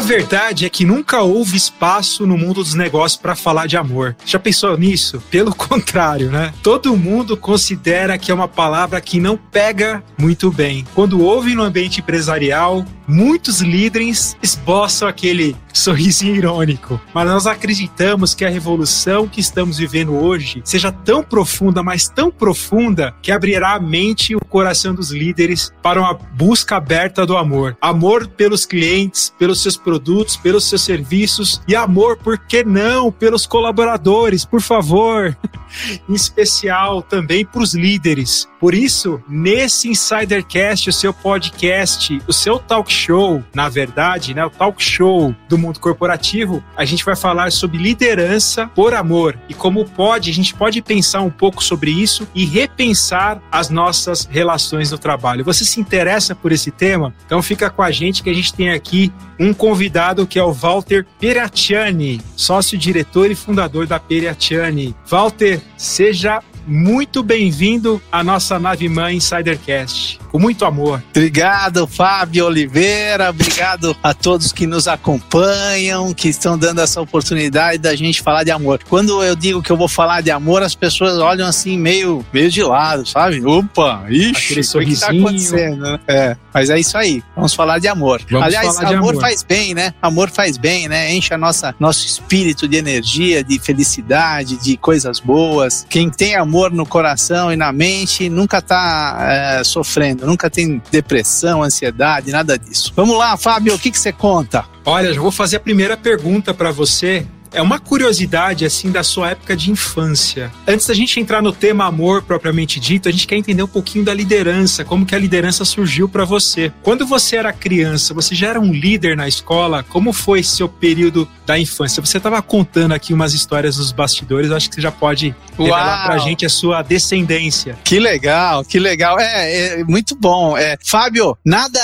A verdade é que nunca houve espaço no mundo dos negócios para falar de amor. Já pensou nisso? Pelo contrário, né? Todo mundo considera que é uma palavra que não pega muito bem. Quando ouve no ambiente empresarial, muitos líderes esboçam aquele sorrisinho irônico. Mas nós acreditamos que a revolução que estamos vivendo hoje seja tão profunda, mas tão profunda, que abrirá a mente e o coração dos líderes para uma busca aberta do amor. Amor pelos clientes, pelos seus produtos, pelos seus serviços e amor, por que não, pelos colaboradores, por favor. em especial também para os líderes. Por isso, nesse Insidercast, o seu podcast, o seu talk show, na verdade, né, o talk show do mundo corporativo, a gente vai falar sobre liderança por amor e como pode, a gente pode pensar um pouco sobre isso e repensar as nossas relações no trabalho. Você se interessa por esse tema? Então fica com a gente que a gente tem aqui um convidado que é o Walter Peratiani, sócio-diretor e fundador da Peratiani. Walter, seja muito bem-vindo à nossa nave mãe Insidercast com muito amor. Obrigado, Fábio Oliveira. Obrigado a todos que nos acompanham, que estão dando essa oportunidade da gente falar de amor. Quando eu digo que eu vou falar de amor, as pessoas olham assim meio, meio de lado, sabe? Opa, ixi, o que tá acontecendo? Né? É, mas é isso aí. Vamos falar de amor. Vamos Aliás, amor, amor faz bem, né? Amor faz bem, né? Enche a nossa nosso espírito de energia, de felicidade, de coisas boas. Quem tem amor no coração e na mente nunca tá é, sofrendo nunca tem depressão, ansiedade, nada disso. Vamos lá, Fábio, o que, que você conta? Olha, já vou fazer a primeira pergunta para você é uma curiosidade assim da sua época de infância. Antes da gente entrar no tema amor propriamente dito, a gente quer entender um pouquinho da liderança, como que a liderança surgiu para você. Quando você era criança, você já era um líder na escola? Como foi seu período da infância? Você estava contando aqui umas histórias dos bastidores, acho que você já pode revelar para a gente a sua descendência. Que legal, que legal. É, é muito bom. É, Fábio, nada,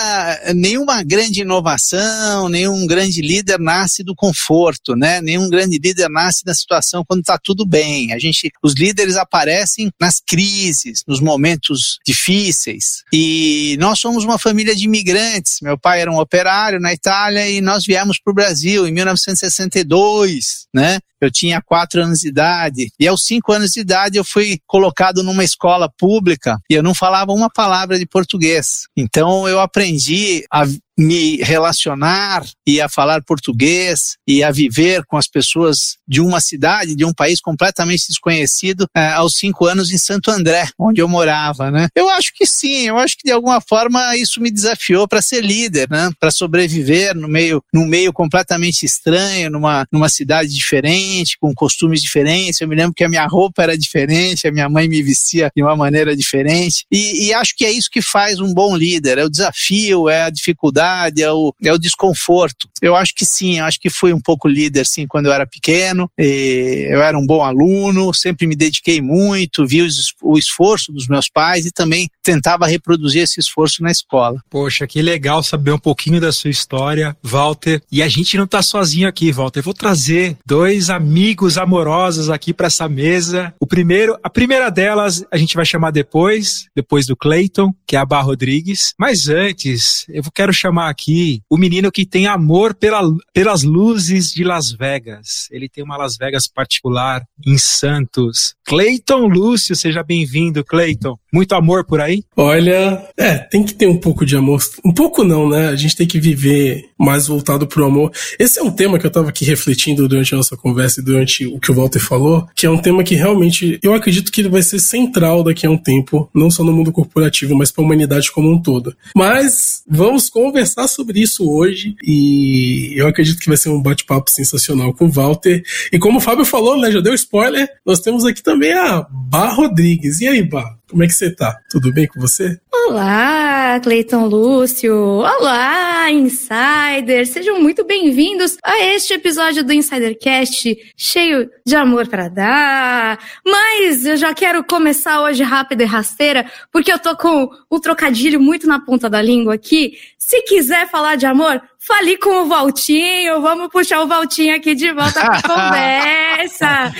nenhuma grande inovação, nenhum grande líder nasce do conforto, né? Nenhum grande líder nasce na situação quando está tudo bem. A gente, os líderes aparecem nas crises, nos momentos difíceis. E nós somos uma família de imigrantes. Meu pai era um operário na Itália e nós viemos para o Brasil em 1962, né? Eu tinha quatro anos de idade e aos cinco anos de idade eu fui colocado numa escola pública e eu não falava uma palavra de português. Então eu aprendi a me relacionar e a falar português e a viver com as pessoas de uma cidade, de um país completamente desconhecido, é, aos cinco anos em Santo André, onde eu morava, né? Eu acho que sim, eu acho que de alguma forma isso me desafiou para ser líder, né? Para sobreviver no meio, num meio completamente estranho, numa, numa cidade diferente, com costumes diferentes. Eu me lembro que a minha roupa era diferente, a minha mãe me vestia de uma maneira diferente. E, e acho que é isso que faz um bom líder, é o desafio, é a dificuldade é o, é o desconforto. Eu acho que sim, eu acho que fui um pouco líder, sim, quando eu era pequeno. eu era um bom aluno, sempre me dediquei muito, vi o esforço dos meus pais e também tentava reproduzir esse esforço na escola. Poxa, que legal saber um pouquinho da sua história, Walter. E a gente não está sozinho aqui, Walter. Eu vou trazer dois amigos amorosos aqui para essa mesa. O primeiro, a primeira delas a gente vai chamar depois, depois do Clayton, que é a Bar Rodrigues. Mas antes, eu quero chamar aqui o menino que tem amor pela, pelas luzes de Las Vegas. Ele tem uma Las Vegas particular em Santos. Cleiton Lúcio, seja bem-vindo, Cleiton. Muito amor por aí? Olha, é, tem que ter um pouco de amor. Um pouco não, né? A gente tem que viver mais voltado pro amor. Esse é um tema que eu tava aqui refletindo durante a nossa conversa e durante o que o Walter falou, que é um tema que realmente eu acredito que ele vai ser central daqui a um tempo, não só no mundo corporativo, mas para a humanidade como um todo. Mas vamos conversar sobre isso hoje e eu acredito que vai ser um bate-papo sensacional com o Walter. E como o Fábio falou, né, já deu spoiler, nós temos aqui também a Bar Rodrigues. E aí, Bar? Como é que você tá? Tudo bem com você? Olá, Cleiton Lúcio. Olá, Insiders. Sejam muito bem-vindos a este episódio do Insidercast cheio de amor para dar. Mas eu já quero começar hoje rápido e rasteira, porque eu tô com um trocadilho muito na ponta da língua aqui. Se quiser falar de amor, Fali com o Valtinho, vamos puxar o Valtinho aqui de volta pra conversa.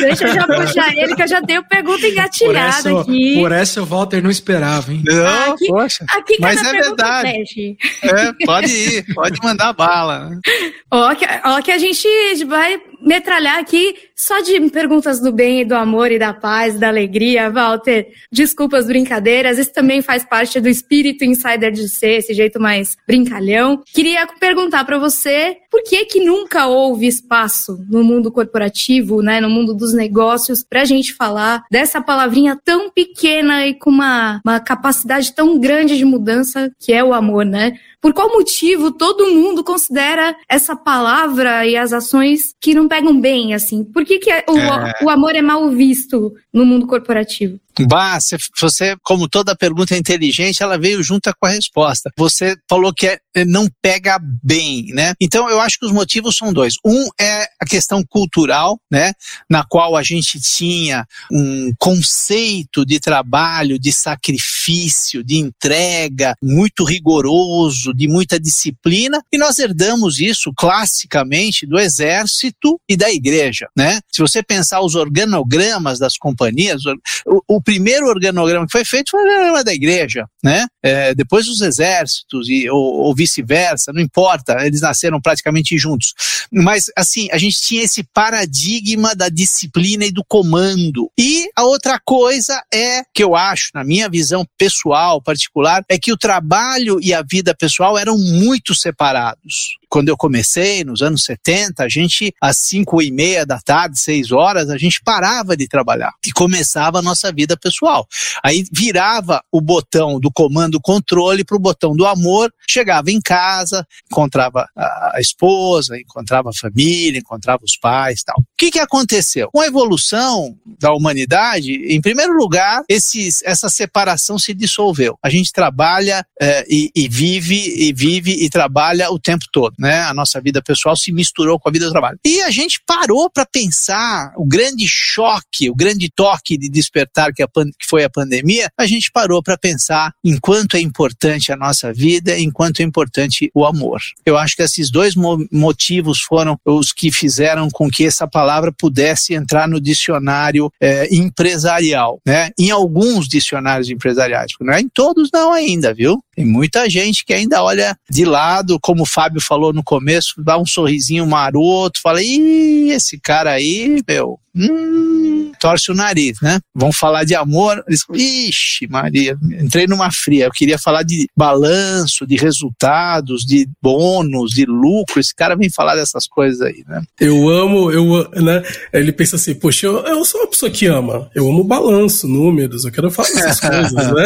Deixa eu já puxar ele, que eu já tenho pergunta engatilhada essa, aqui. Por essa o Walter não esperava. hein? Não, Aqui- poxa. Aqui Mas é verdade. É, pode ir, pode mandar bala. Ó, que, ó, que a gente vai metralhar aqui só de perguntas do bem e do amor e da paz, da alegria, Walter. Desculpas, brincadeiras. Isso também faz parte do espírito insider de ser, esse jeito mais brincalhão. Queria perguntar pra você por que que nunca houve espaço no mundo corporativo, né, no mundo dos negócios, pra gente falar dessa palavrinha tão pequena e com uma, uma capacidade tão grande de mudança que é o amor, né? Por qual motivo todo mundo considera essa palavra e as ações que não pegam bem, assim? Por que, que é- o, É. o amor é mal visto no mundo corporativo? Bah, você, como toda pergunta inteligente, ela veio junta com a resposta. Você falou que é- é, não pega bem, né? Então, eu acho que os motivos são dois. Um é a questão cultural, né? Na qual a gente tinha um conceito de trabalho, de sacrifício, de entrega muito rigoroso, de muita disciplina, e nós herdamos isso classicamente do exército e da igreja, né? Se você pensar os organogramas das companhias, o, o primeiro organograma que foi feito foi o organograma da igreja, né? É, depois os exércitos e ou, ou vice-versa, não importa, eles nasceram praticamente juntos. Mas assim, a gente tinha esse paradigma da disciplina e do comando. E a outra coisa é que eu acho, na minha visão pessoal particular, é que o trabalho e a vida pessoal eram muito separados. Quando eu comecei, nos anos 70, a gente, às cinco e meia da tarde, seis horas, a gente parava de trabalhar e começava a nossa vida pessoal. Aí virava o botão do comando controle para o botão do amor, chegava em casa, encontrava a a esposa, encontrava a família, encontrava os pais tal. O que, que aconteceu? Com a evolução da humanidade, em primeiro lugar, esses, essa separação se dissolveu. A gente trabalha eh, e, e vive, e vive e trabalha o tempo todo, né? A nossa vida pessoal se misturou com a vida do trabalho. E a gente parou para pensar o grande choque, o grande toque de despertar que, que foi a pandemia, a gente parou para pensar em quanto é importante a nossa vida, em quanto é importante o amor. Eu acho que esses dois mo- motivos foram os que fizeram com que essa palavra pudesse entrar no dicionário eh, empresarial, né? Em alguns dicionários empresariais, não é em todos não ainda, viu? Tem muita gente que ainda olha de lado, como o Fábio falou no começo, dá um sorrisinho maroto, fala, ih, esse cara aí, meu, hum, torce o nariz, né? Vão falar de amor, eles, ixi, Maria, entrei numa fria. Eu queria falar de balanço, de resultados, de bônus, de lucro. Esse cara vem falar dessas coisas aí, né? Eu amo, eu, né? Ele pensa assim, poxa, eu, eu sou uma pessoa que ama. Eu amo balanço, números, eu quero falar dessas coisas, né?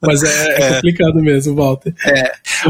Mas é, é complicado mesmo, Walter.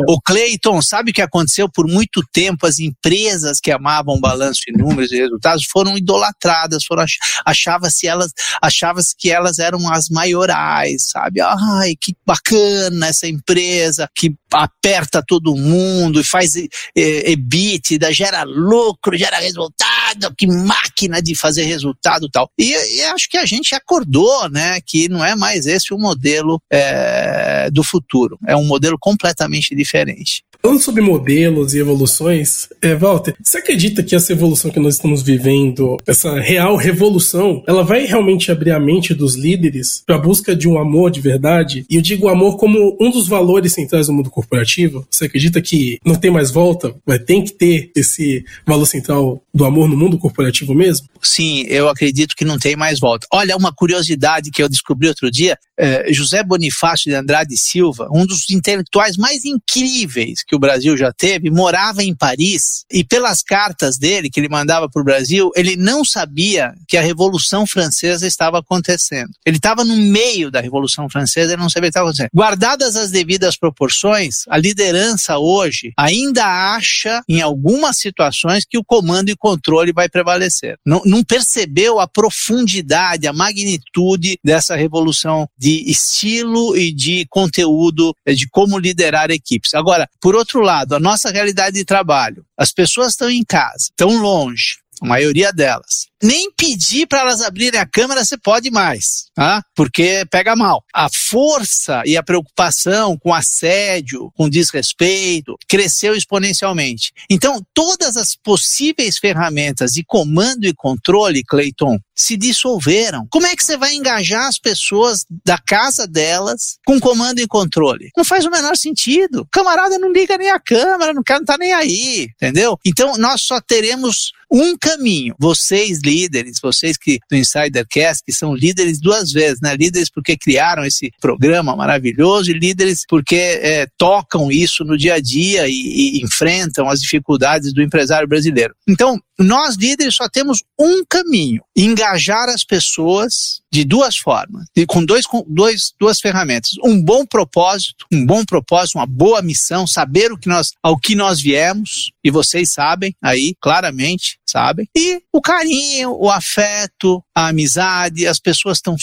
O Cleiton, sabe o que aconteceu? Por muito tempo, as empresas que amavam balanço e números e resultados foram idolatradas, foram ach- achava-se elas, achava-se que elas eram as maiorais, sabe? Ai, que bacana essa empresa que aperta todo mundo e faz eh, EBITDA, gera lucro, gera resultado, que máquina de fazer resultado tal. E, e acho que a gente acordou, né, que não é mais esse o modelo eh, do futuro. É um modelo completamente diferente. Falando sobre modelos e evoluções, é, Walter, você acredita que essa evolução que nós estamos vivendo, essa real revolução, ela vai realmente abrir a mente dos líderes para a busca de um amor de verdade? E eu digo amor como um dos valores centrais do mundo corporativo. Você acredita que não tem mais volta? Vai ter que ter esse valor central do amor no mundo corporativo mesmo? Sim, eu acredito que não tem mais volta. Olha, uma curiosidade que eu descobri outro dia: eh, José Bonifácio de Andrade Silva, um dos intelectuais mais incríveis que o Brasil já teve, morava em Paris e, pelas cartas dele que ele mandava para o Brasil, ele não sabia que a Revolução Francesa estava acontecendo. Ele estava no meio da Revolução Francesa e não sabia o que estava acontecendo. Guardadas as devidas proporções, a liderança hoje ainda acha, em algumas situações, que o comando e controle vai prevalecer. Não, não percebeu a profundidade, a magnitude dessa revolução de estilo e de conteúdo, eh, de como liderar equipes. Agora, por outro lado, a nossa realidade de trabalho, as pessoas estão em casa, estão longe, a maioria delas. Nem pedir para elas abrirem a câmera você pode mais, tá? Porque pega mal. A força e a preocupação com assédio, com desrespeito, cresceu exponencialmente. Então, todas as possíveis ferramentas de comando e controle, Clayton, se dissolveram. Como é que você vai engajar as pessoas da casa delas com comando e controle? Não faz o menor sentido. O camarada não liga nem a câmera, não quer, não tá nem aí, entendeu? Então nós só teremos um caminho. Vocês líderes, vocês que do Insidercast, que são líderes duas vezes, né? Líderes porque criaram esse programa maravilhoso e líderes porque é, tocam isso no dia a dia e, e enfrentam as dificuldades do empresário brasileiro. Então, nós líderes só temos um caminho: engajar as pessoas de duas formas, e com, dois, com dois, duas ferramentas. Um bom propósito, um bom propósito, uma boa missão, saber o que nós, ao que nós viemos, e vocês sabem aí claramente, sabem? E o carinho, o afeto, a amizade, as pessoas estão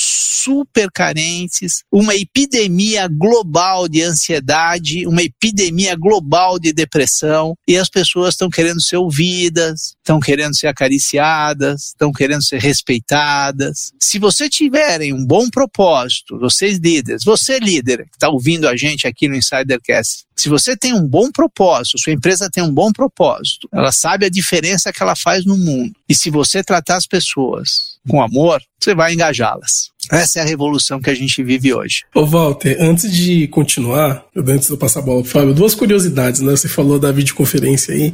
super carentes, uma epidemia global de ansiedade, uma epidemia global de depressão, e as pessoas estão querendo ser ouvidas, estão querendo ser acariciadas, estão querendo ser respeitadas. Se você tiverem um bom propósito, vocês líderes, você líder que está ouvindo a gente aqui no Insidercast, se você tem um bom propósito, sua empresa tem um bom propósito, ela sabe a diferença que ela faz no mundo. E se você tratar as pessoas com amor, você vai engajá-las. Essa é a revolução que a gente vive hoje. Ô Walter, antes de continuar, antes de eu passar a bola pro Fábio, duas curiosidades, né? Você falou da videoconferência aí.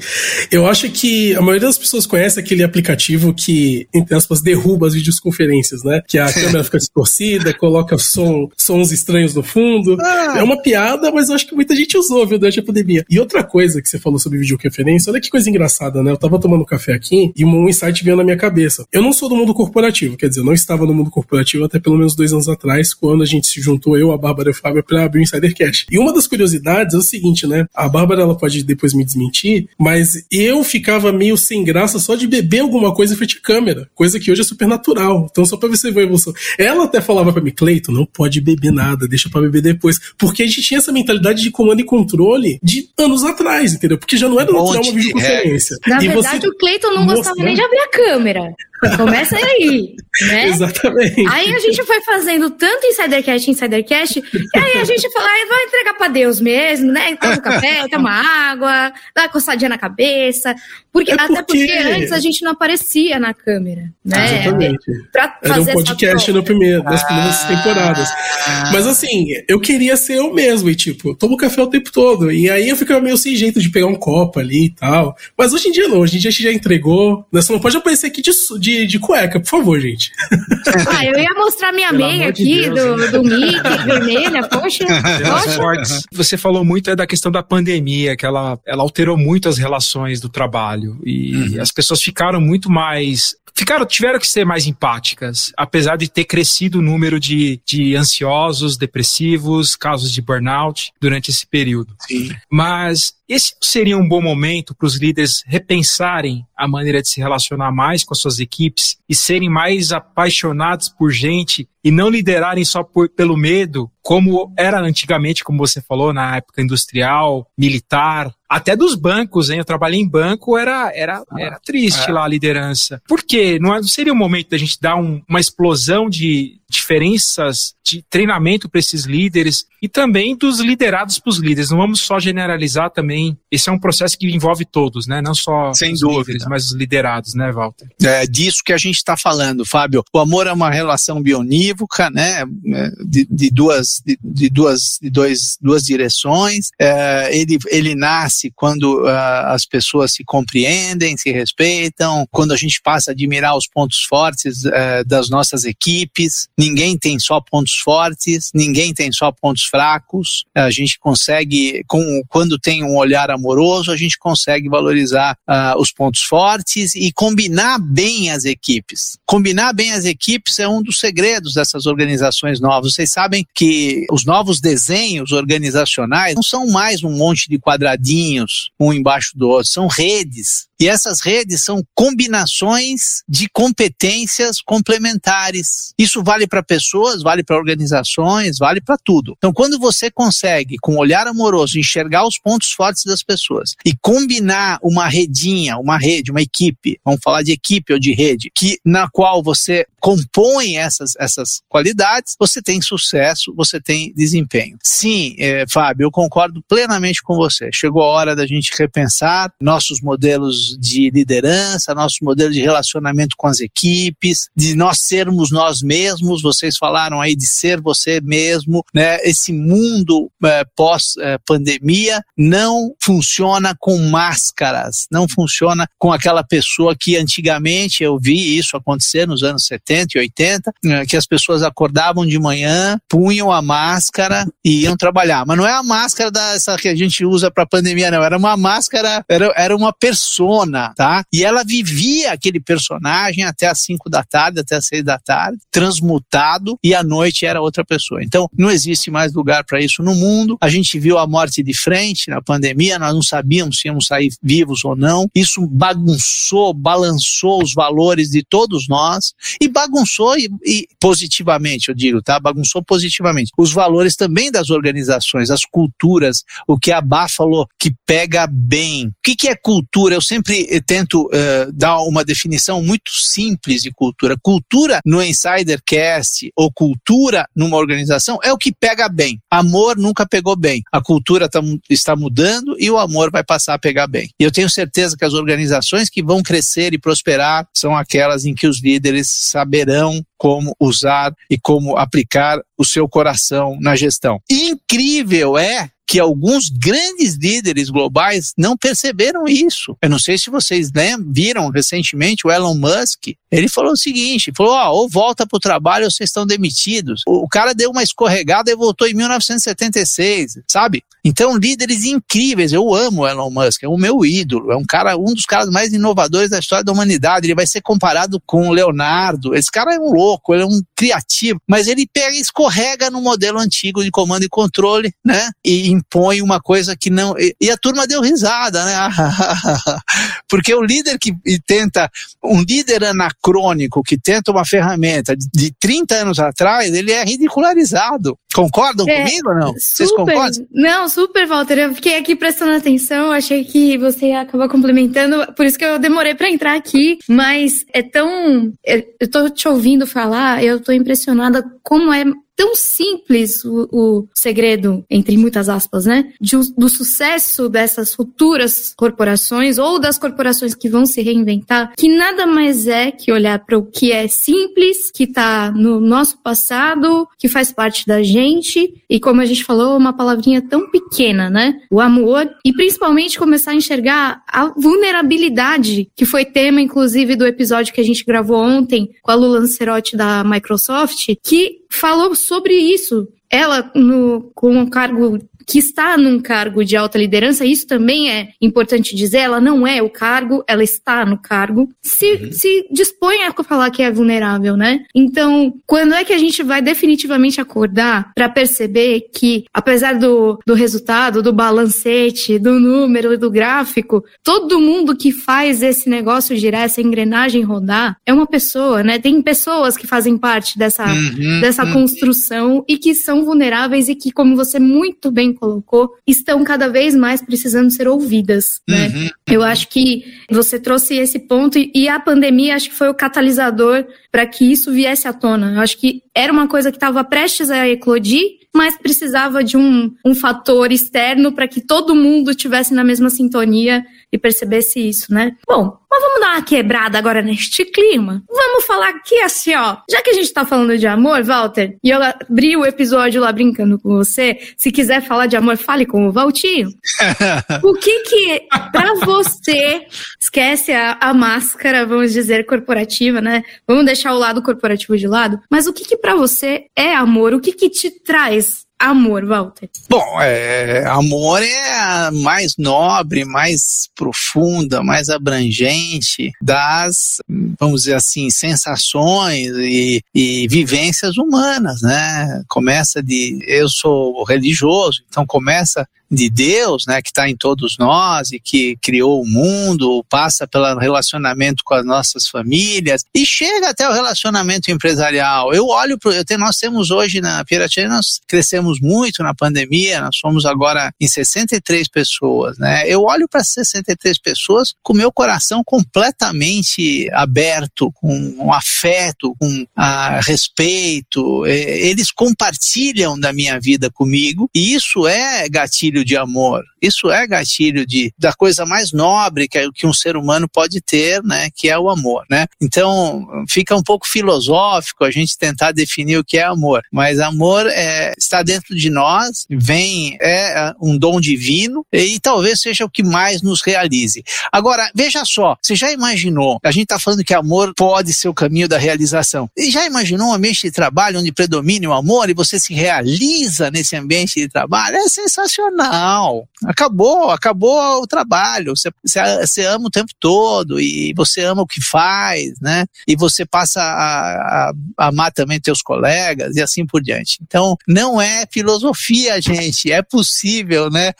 Eu acho que a maioria das pessoas conhece aquele aplicativo que, entre aspas, derruba as videoconferências, né? Que a câmera fica distorcida, coloca som, sons estranhos no fundo. Ah. É uma piada, mas eu acho que muita gente usou, viu, durante a pandemia. E outra coisa que você falou sobre videoconferência, olha que coisa engraçada, né? Eu tava tomando café aqui e um insight veio na minha cabeça. Eu não sou do mundo corporativo, quer dizer, eu não estava no mundo corporativo até pelo menos dois anos atrás, quando a gente se juntou, eu, a Bárbara e o Fábio, para abrir o Insider Cash. E uma das curiosidades é o seguinte, né? A Bárbara, ela pode depois me desmentir, mas eu ficava meio sem graça só de beber alguma coisa em frente à câmera, coisa que hoje é super natural. Então, só pra você ver a evolução. Ela até falava para mim, Cleiton, não pode beber nada, deixa para beber depois. Porque a gente tinha essa mentalidade de comando e controle de anos atrás, entendeu? Porque já não era natural uma videoconferência. Na e verdade, você... o Cleiton não gostava nem de abrir a câmera. Começa aí, né? Exatamente. Aí a gente foi fazendo tanto Insidercast, Insidercast, e aí a gente falou, ah, vai entregar para Deus mesmo, né? Toma um café, toma água, dá uma coçadinha na cabeça. Porque, é porque... Até porque antes a gente não aparecia na câmera, né? Exatamente. Pra Era um podcast no primeiro, nas primeiras ah. temporadas. Mas assim, eu queria ser eu mesmo, e tipo, tomo café o tempo todo. E aí eu ficava meio sem jeito de pegar um copo ali e tal. Mas hoje em dia não, hoje em dia a gente já entregou. Você não pode aparecer aqui de, de de, de cueca, por favor, gente. Ah, eu ia mostrar minha Pelo meia aqui de Deus, do, do Mickey, vermelha, poxa. poxa. Você falou muito é da questão da pandemia, que ela, ela alterou muito as relações do trabalho. E uhum. as pessoas ficaram muito mais ficaram, tiveram que ser mais empáticas, apesar de ter crescido o número de, de ansiosos, depressivos, casos de burnout durante esse período. Sim. Mas esse seria um bom momento para os líderes repensarem a maneira de se relacionar mais com as suas equipes e serem mais apaixonados por gente e não liderarem só por, pelo medo, como era antigamente, como você falou, na época industrial, militar, até dos bancos, hein? Eu trabalhei em banco, era, era, ah, era triste é. lá a liderança. Por quê? Não, é, não seria o momento da gente dar um, uma explosão de diferenças de treinamento para esses líderes e também dos liderados para os líderes. Não vamos só generalizar também. Esse é um processo que envolve todos, né? Não só Sem os dúvida. líderes, mas os liderados, né, Walter? É disso que a gente está falando, Fábio. O amor é uma relação bionívoca, né? É, de, de duas, de, de, duas, de dois, duas direções. É, ele, ele nasce quando uh, as pessoas se compreendem, se respeitam, quando a gente passa a admirar os pontos fortes uh, das nossas equipes. Ninguém tem só pontos fortes, ninguém tem só pontos fracos. A gente consegue, com, quando tem um olhar amoroso, a gente consegue valorizar uh, os pontos fortes e combinar bem as equipes. Combinar bem as equipes é um dos segredos dessas organizações novas. Vocês sabem que os novos desenhos organizacionais não são mais um monte de quadradinhos um embaixo do outro, são redes E essas redes são combinações de competências complementares. Isso vale para pessoas, vale para organizações, vale para tudo. Então, quando você consegue, com um olhar amoroso, enxergar os pontos fortes das pessoas e combinar uma redinha, uma rede, uma equipe, vamos falar de equipe ou de rede, que na qual você compõe essas, essas qualidades, você tem sucesso, você tem desempenho. Sim, é, Fábio, eu concordo plenamente com você. Chegou a hora da gente repensar nossos modelos de liderança, nossos modelos de relacionamento com as equipes, de nós sermos nós mesmos. Vocês falaram aí de ser você mesmo, né? Esse mundo é, pós-pandemia é, não funciona com máscaras, não funciona com aquela pessoa que antigamente eu vi isso acontecer nos anos 70 e 80, né, que as pessoas acordavam de manhã, punham a máscara e iam trabalhar. Mas não é a máscara dessa que a gente usa para pandemia, não. Era uma máscara, era, era uma persona, tá? E ela vivia aquele personagem até as 5 da tarde, até as 6 da tarde, transmutado, e à noite era outra pessoa. Então, não existe mais lugar para isso no mundo. A gente viu a morte de frente na pandemia, nós não sabíamos se íamos sair vivos ou não. Isso bagunçou, balançou os valores de todos nós e bagunçou e, e positivamente, eu digo, tá? Bagunçou positivamente. Os valores também das organizações, as culturas, o que a Bá falou, que pega bem. O que, que é cultura? Eu sempre eh, tento uh, dar uma definição muito simples de cultura. Cultura no Insidercast ou cultura numa organização é o que pega bem. Amor nunca pegou bem. A cultura tá, está mudando e o amor vai passar a pegar bem. E eu tenho certeza que as organizações que vão crescer e prosperar são aquelas em que os líderes saberão como usar e como aplicar o seu coração na gestão. Incrível é que alguns grandes líderes globais não perceberam isso. Eu não sei se vocês lembram, viram recentemente o Elon Musk. Ele falou o seguinte: falou, ó, ou volta para o trabalho ou vocês estão demitidos. O cara deu uma escorregada e voltou em 1976, sabe? Então, líderes incríveis. Eu amo Elon Musk, é o meu ídolo. É um cara, um dos caras mais inovadores da história da humanidade. Ele vai ser comparado com o Leonardo. Esse cara é um louco, ele é um criativo, mas ele pega e escorrega no modelo antigo de comando e controle, né? E impõe uma coisa que não. E a turma deu risada, né? Porque o líder que tenta, um líder anacrônico que tenta uma ferramenta de 30 anos atrás, ele é ridicularizado. Concordam é, comigo ou não? Super, Vocês concordam? Não, super, Walter. Eu fiquei aqui prestando atenção, achei que você ia acabar complementando, por isso que eu demorei para entrar aqui, mas é tão. Eu tô te ouvindo falar, eu tô impressionada como é tão simples o, o segredo, entre muitas aspas, né? De, do sucesso dessas futuras corporações ou das corporações que vão se reinventar, que nada mais é que olhar para o que é simples, que está no nosso passado, que faz parte da gente, e como a gente falou, uma palavrinha tão pequena, né? O amor, e principalmente começar a enxergar a vulnerabilidade, que foi tema, inclusive, do episódio que a gente gravou ontem com a Lula Lancerotti da Microsoft, que falou sobre isso. Ela, no, com um cargo que está num cargo de alta liderança, isso também é importante dizer, ela não é o cargo, ela está no cargo, se, uhum. se dispõe a falar que é vulnerável, né? Então, quando é que a gente vai definitivamente acordar para perceber que, apesar do, do resultado, do balancete, do número, do gráfico, todo mundo que faz esse negócio girar, essa engrenagem rodar, é uma pessoa, né? Tem pessoas que fazem parte dessa, uhum. dessa uhum. construção e que são vulneráveis e que, como você muito bem colocou, estão cada vez mais precisando ser ouvidas, né? Uhum. Eu acho que você trouxe esse ponto e, e a pandemia acho que foi o catalisador para que isso viesse à tona. Eu acho que era uma coisa que estava prestes a eclodir mas precisava de um, um fator externo para que todo mundo tivesse na mesma sintonia e percebesse isso, né? Bom, mas vamos dar uma quebrada agora neste clima. Vamos falar aqui assim, ó. Já que a gente tá falando de amor, Walter, e eu abri o episódio lá brincando com você, se quiser falar de amor, fale com o Valtinho. o que que, pra você, esquece a, a máscara, vamos dizer, corporativa, né? Vamos deixar o lado corporativo de lado. Mas o que que pra você é amor? O que que te traz amor, Walter? Bom, é, amor é a mais nobre, mais profunda, mais abrangente das, vamos dizer assim, sensações e, e vivências humanas, né? Começa de, eu sou religioso, então começa de Deus, né, que está em todos nós e que criou o mundo, passa pelo relacionamento com as nossas famílias e chega até o relacionamento empresarial. Eu olho para, nós temos hoje na Piratininga, nós crescemos muito na pandemia, nós somos agora em 63 pessoas, né? Eu olho para 63 pessoas com meu coração completamente aberto, com um afeto, com ah, respeito. Eles compartilham da minha vida comigo e isso é gatilho de amor. Isso é gatilho de da coisa mais nobre que, que um ser humano pode ter, né? Que é o amor, né? Então fica um pouco filosófico a gente tentar definir o que é amor, mas amor é, está dentro de nós, vem é um dom divino e talvez seja o que mais nos realize. Agora veja só, você já imaginou? A gente está falando que amor pode ser o caminho da realização. E já imaginou um ambiente de trabalho onde predomina o amor e você se realiza nesse ambiente de trabalho? É sensacional. Acabou, acabou o trabalho. Você, você, ama o tempo todo e você ama o que faz, né? E você passa a, a, a amar também teus colegas e assim por diante. Então, não é filosofia, gente. É possível, né?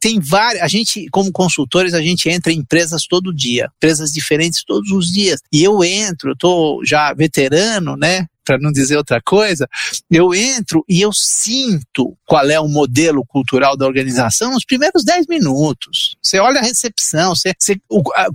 tem várias. A gente, como consultores, a gente entra em empresas todo dia, empresas diferentes todos os dias. E eu entro, eu tô já veterano, né? para não dizer outra coisa, eu entro e eu sinto qual é o modelo cultural da organização nos primeiros 10 minutos. Você olha a recepção, você, você,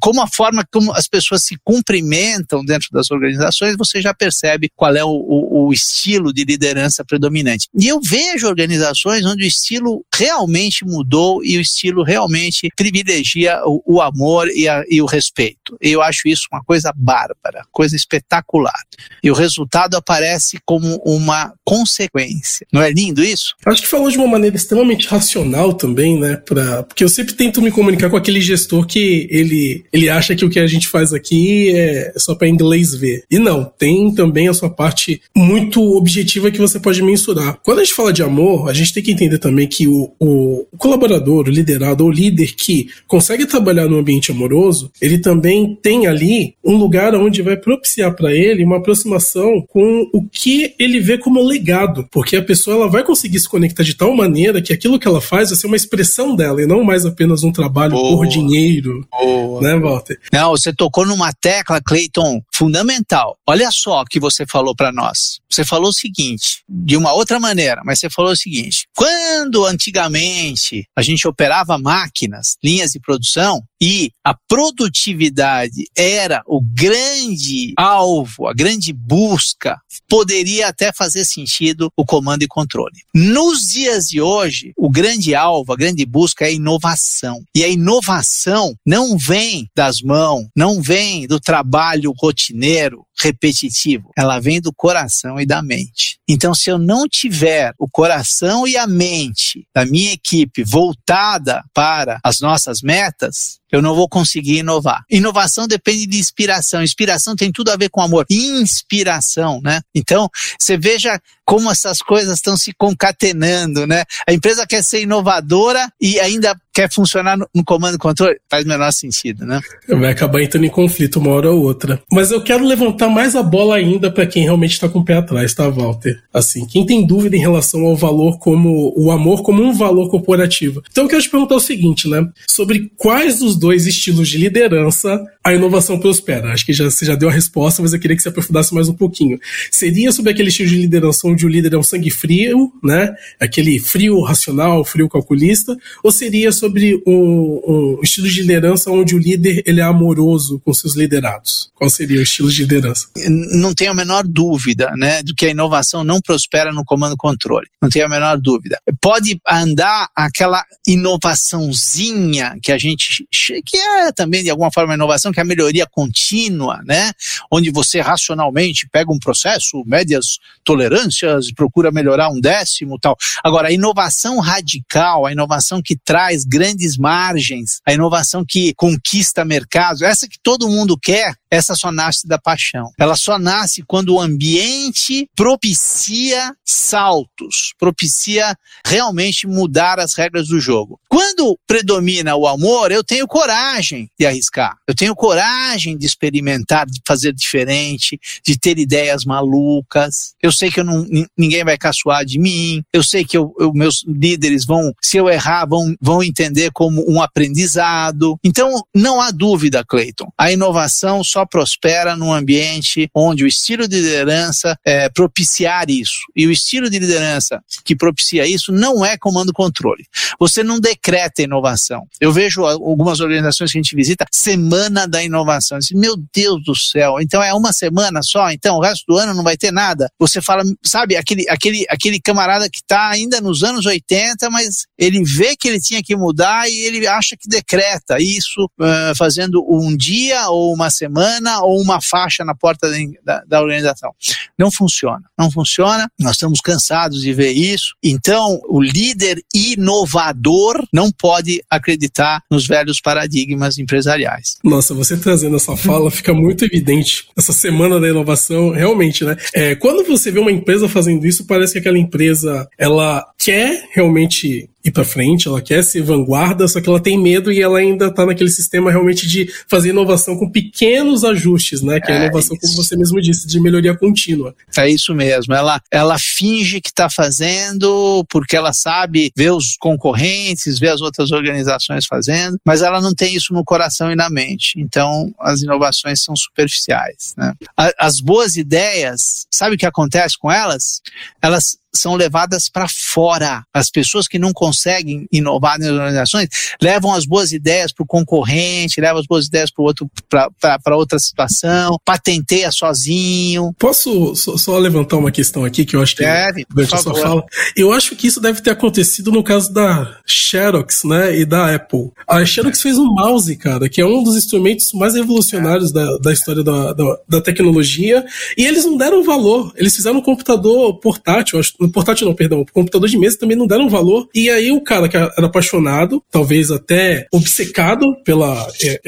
como a forma como as pessoas se cumprimentam dentro das organizações, você já percebe qual é o, o, o estilo de liderança predominante. E eu vejo organizações onde o estilo realmente mudou e o estilo realmente privilegia o, o amor e, a, e o respeito. Eu acho isso uma coisa bárbara, coisa espetacular. E o resultado aparece como uma consequência. Não é lindo isso? Acho que falou de uma maneira extremamente racional também, né? Pra... Porque eu sempre tento me comunicar com aquele gestor que ele, ele acha que o que a gente faz aqui é só para inglês ver. E não, tem também a sua parte muito objetiva que você pode mensurar. Quando a gente fala de amor, a gente tem que entender também que o, o, colaborador, o liderado, o líder que consegue trabalhar no ambiente amoroso, ele também tem ali um lugar onde vai propiciar para ele uma aproximação com o que ele vê como legado, porque a pessoa ela vai conseguir se conectar de tal maneira que aquilo que ela faz vai ser uma expressão dela e não mais apenas um trabalho Boa. por dinheiro, Boa. né, Walter? Não, você tocou numa tecla, Clayton, fundamental. Olha só o que você falou para nós. Você falou o seguinte, de uma outra maneira, mas você falou o seguinte: quando antigamente a gente operava máquinas, linhas de produção, e a produtividade era o grande alvo, a grande busca, poderia até fazer sentido o comando e controle. Nos dias de hoje, o grande alvo, a grande busca é a inovação. E a inovação não vem das mãos, não vem do trabalho rotineiro, repetitivo, ela vem do coração e da mente. Então, se eu não tiver o coração e a mente da minha equipe voltada para as nossas metas, eu não vou conseguir inovar. Inovação depende de inspiração. Inspiração tem tudo a ver com amor. Inspiração, né? Então, você veja como essas coisas estão se concatenando, né? A empresa quer ser inovadora e ainda quer funcionar no, no comando e controle. Faz o menor sentido, né? Vai acabar entrando em conflito uma hora ou outra. Mas eu quero levantar mais a bola ainda para quem realmente está com o pé atrás, tá, Walter? Assim, quem tem dúvida em relação ao valor como o amor como um valor corporativo. Então eu quero te perguntar o seguinte, né? Sobre quais dos dois estilos de liderança a inovação prospera? Acho que já, você já deu a resposta, mas eu queria que você aprofundasse mais um pouquinho. Seria sobre aquele estilo de liderança onde o líder é um sangue frio, né? Aquele frio racional, frio calculista, ou seria sobre um, um estilo de liderança onde o líder ele é amoroso com seus liderados? Qual seria o estilo de liderança? Não tenho a menor dúvida, né, do que a inovação não prospera no comando controle. Não tenho a menor dúvida. Pode andar aquela inovaçãozinha que a gente que é também de alguma forma inovação, que é a melhoria contínua, né, onde você racionalmente pega um processo, médias tolerâncias, procura melhorar um décimo, tal. Agora, a inovação radical, a inovação que traz grandes margens, a inovação que conquista mercados, essa que todo mundo quer, essa só nasce da paixão. Ela só nasce quando o ambiente propicia saltos, propicia realmente mudar as regras do jogo. Quando predomina o amor, eu tenho coragem de arriscar. Eu tenho coragem de experimentar, de fazer diferente, de ter ideias malucas. Eu sei que eu não, ninguém vai caçoar de mim. Eu sei que eu, eu, meus líderes vão, se eu errar, vão, vão entender como um aprendizado. Então, não há dúvida, Cleiton. A inovação só prospera num ambiente onde o estilo de liderança é propiciar isso. E o estilo de liderança que propicia isso não é comando-controle. Você não decreta inovação. Eu vejo algumas organizações que a gente visita, semana da inovação. Diz, Meu Deus do céu, então é uma semana só, então o resto do ano não vai ter nada. Você fala, sabe, aquele, aquele, aquele camarada que está ainda nos anos 80, mas ele vê que ele tinha que mudar e ele acha que decreta isso uh, fazendo um dia ou uma semana ou uma faixa na porta da, da organização. Não funciona, não funciona. Nós estamos cansados de ver isso. Então, o líder inovador não pode acreditar nos velhos paradigmas empresariais. Nossa, você trazendo essa fala fica muito evidente. Essa semana da inovação, realmente, né? É, quando você vê uma empresa fazendo isso, parece que aquela empresa ela quer realmente ir para frente, ela quer ser vanguarda, só que ela tem medo e ela ainda tá naquele sistema realmente de fazer inovação com pequenos ajustes, né? Que é, a inovação, isso. como você mesmo disse, de melhoria contínua. É isso mesmo. Ela, ela finge que está fazendo porque ela sabe ver os concorrentes, ver as outras organizações fazendo, mas ela não tem isso no coração e na mente. Então, as inovações são superficiais. Né? As boas ideias, sabe o que acontece com elas? Elas são levadas para fora. As pessoas que não conseguem inovar nas organizações levam as boas ideias para o concorrente, levam as boas ideias para outra situação, patenteia sozinho. Posso só, só, levantar uma questão aqui que eu acho que deve, durante a sua fala? Eu acho que isso deve ter acontecido no caso da Xerox, né, e da Apple. A Xerox fez um mouse, cara, que é um dos instrumentos mais revolucionários da, da história da, da, da tecnologia, e eles não deram valor. Eles fizeram um computador portátil, acho no portátil não, perdão, o computador de mesa também não deram valor. E aí o cara que era apaixonado, talvez até obcecado pela é,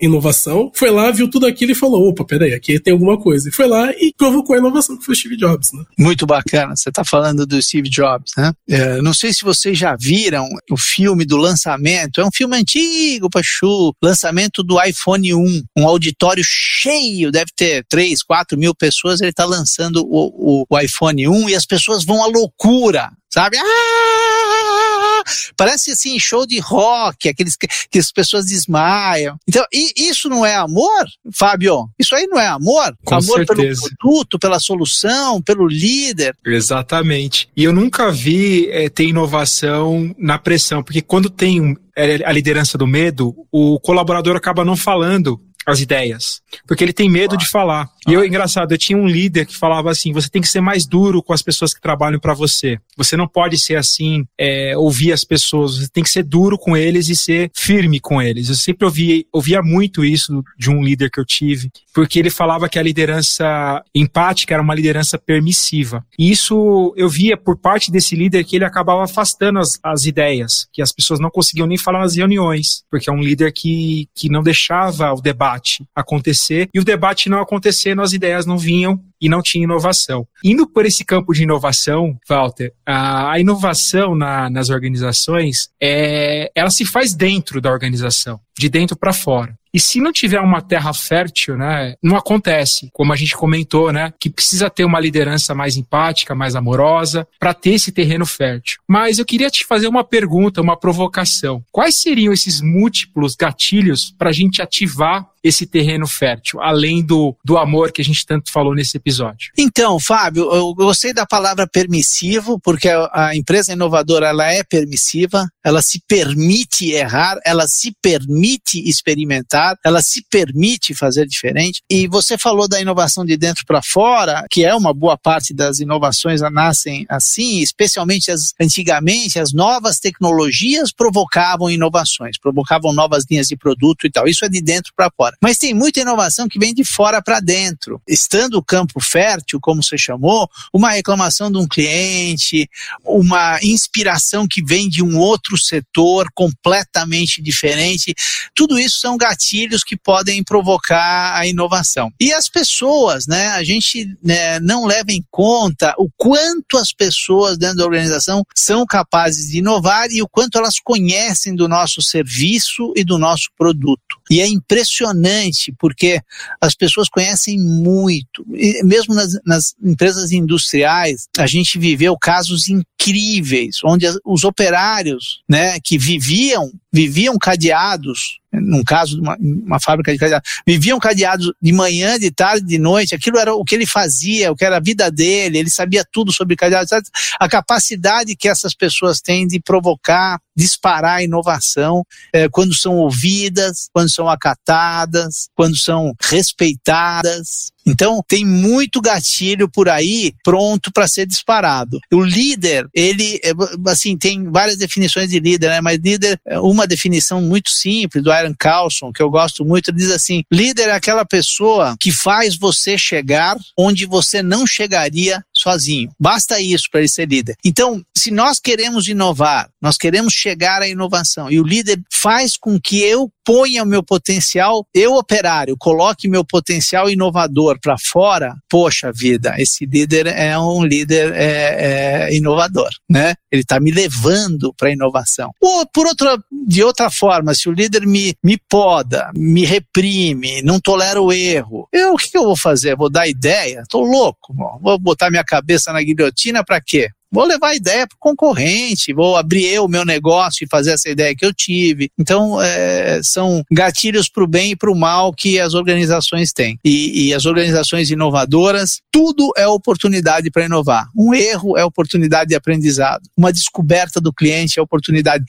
inovação, foi lá, viu tudo aquilo e falou: opa, peraí, aqui tem alguma coisa. E foi lá e provocou a inovação, que foi o Steve Jobs, né? Muito bacana, você está falando do Steve Jobs, né? É, não sei se vocês já viram o filme do lançamento, é um filme antigo, Pachu, lançamento do iPhone 1, um auditório cheio, deve ter 3, 4 mil pessoas, ele está lançando o, o, o iPhone 1 e as pessoas vão à loucura, sabe? Ah! Parece assim, show de rock, aqueles que, que as pessoas desmaiam. Então, isso não é amor, Fábio? Isso aí não é amor? Com amor certeza. pelo produto, pela solução, pelo líder. Exatamente. E eu nunca vi é, ter inovação na pressão, porque quando tem é, a liderança do medo, o colaborador acaba não falando as ideias, porque ele tem medo de falar. E eu, engraçado, eu tinha um líder que falava assim: você tem que ser mais duro com as pessoas que trabalham para você. Você não pode ser assim, é, ouvir as pessoas. Você tem que ser duro com eles e ser firme com eles. Eu sempre ouvi, ouvia muito isso de um líder que eu tive, porque ele falava que a liderança empática era uma liderança permissiva. E isso eu via por parte desse líder que ele acabava afastando as, as ideias, que as pessoas não conseguiam nem falar nas reuniões, porque é um líder que, que não deixava o debate acontecer. E o debate não acontecer as ideias não vinham e não tinha inovação. Indo por esse campo de inovação, Walter, a, inovação na, nas organizações, é, ela se faz dentro da organização, de dentro para fora. E se não tiver uma terra fértil, né, não acontece, como a gente comentou, né, que precisa ter uma liderança mais empática, mais amorosa, para ter esse terreno fértil. Mas eu queria te fazer uma pergunta, uma provocação. Quais seriam esses múltiplos gatilhos para a gente ativar esse terreno fértil, além do, do amor que a gente tanto falou nesse episódio? Então, Fábio, eu gostei da palavra permissivo, porque a, empresa inovadora ela é permissiva, ela se permite errar, ela se permite experimentar, ela se permite fazer diferente. E você falou da inovação de dentro para fora, que é uma boa parte das inovações nascem assim, especialmente as antigamente as novas tecnologias provocavam inovações, provocavam novas linhas de produto e tal. Isso é de dentro para fora. Mas tem muita inovação que vem de fora para dentro. Estando o campo fértil, como você chamou, uma reclamação de um cliente, uma inspiração que vem de um outro setor completamente diferente, tudo isso são gatilhos que podem provocar a inovação. E as pessoas, né? A gente né, não leva em conta o quanto as pessoas dentro da organização são capazes de inovar e o quanto elas conhecem do nosso serviço e do nosso produto. E é impressionante porque as pessoas conhecem muito, mesmo nas, nas empresas industriais, a gente viveu casos incríveis, onde os operários, né, que viviam, viviam cadeados num caso de uma, uma, fábrica de cadeados, viviam cadeados de manhã, de tarde, de noite, aquilo era o que ele fazia, o que era a vida dele, ele sabia tudo sobre cadeados, a capacidade que essas pessoas têm de provocar, disparar a inovação é, quando são ouvidas, quando são acatadas, quando são respeitadas. Então, tem muito gatilho por aí pronto para ser disparado. O líder, ele, é, assim, tem várias definições de líder, né? Mas líder, é uma definição muito simples do Aaron Carlson, que eu gosto muito, ele diz assim: líder é aquela pessoa que faz você chegar onde você não chegaria sozinho. Basta isso para ele ser líder. Então, se nós queremos inovar, nós queremos chegar à inovação e o líder faz com que eu ponha o meu potencial, eu operário, coloque meu potencial inovador para fora, poxa vida, esse líder é um líder é, é inovador, né? Ele está me levando para a inovação. Ou por outra, de outra forma, se o líder me, me poda, me reprime, não tolera o erro, eu o que, eu vou fazer? Vou dar ideia? Tô louco, vou botar minha cabeça na guilhotina para quê? Vou levar a ideia para o concorrente, vou abrir eu o meu negócio e fazer essa ideia que eu tive. Então, é, são gatilhos para o bem e para o mal que as organizações têm. E, e, as organizações inovadoras, tudo é oportunidade para inovar. Um erro é oportunidade de aprendizado. Uma descoberta do cliente é oportunidade.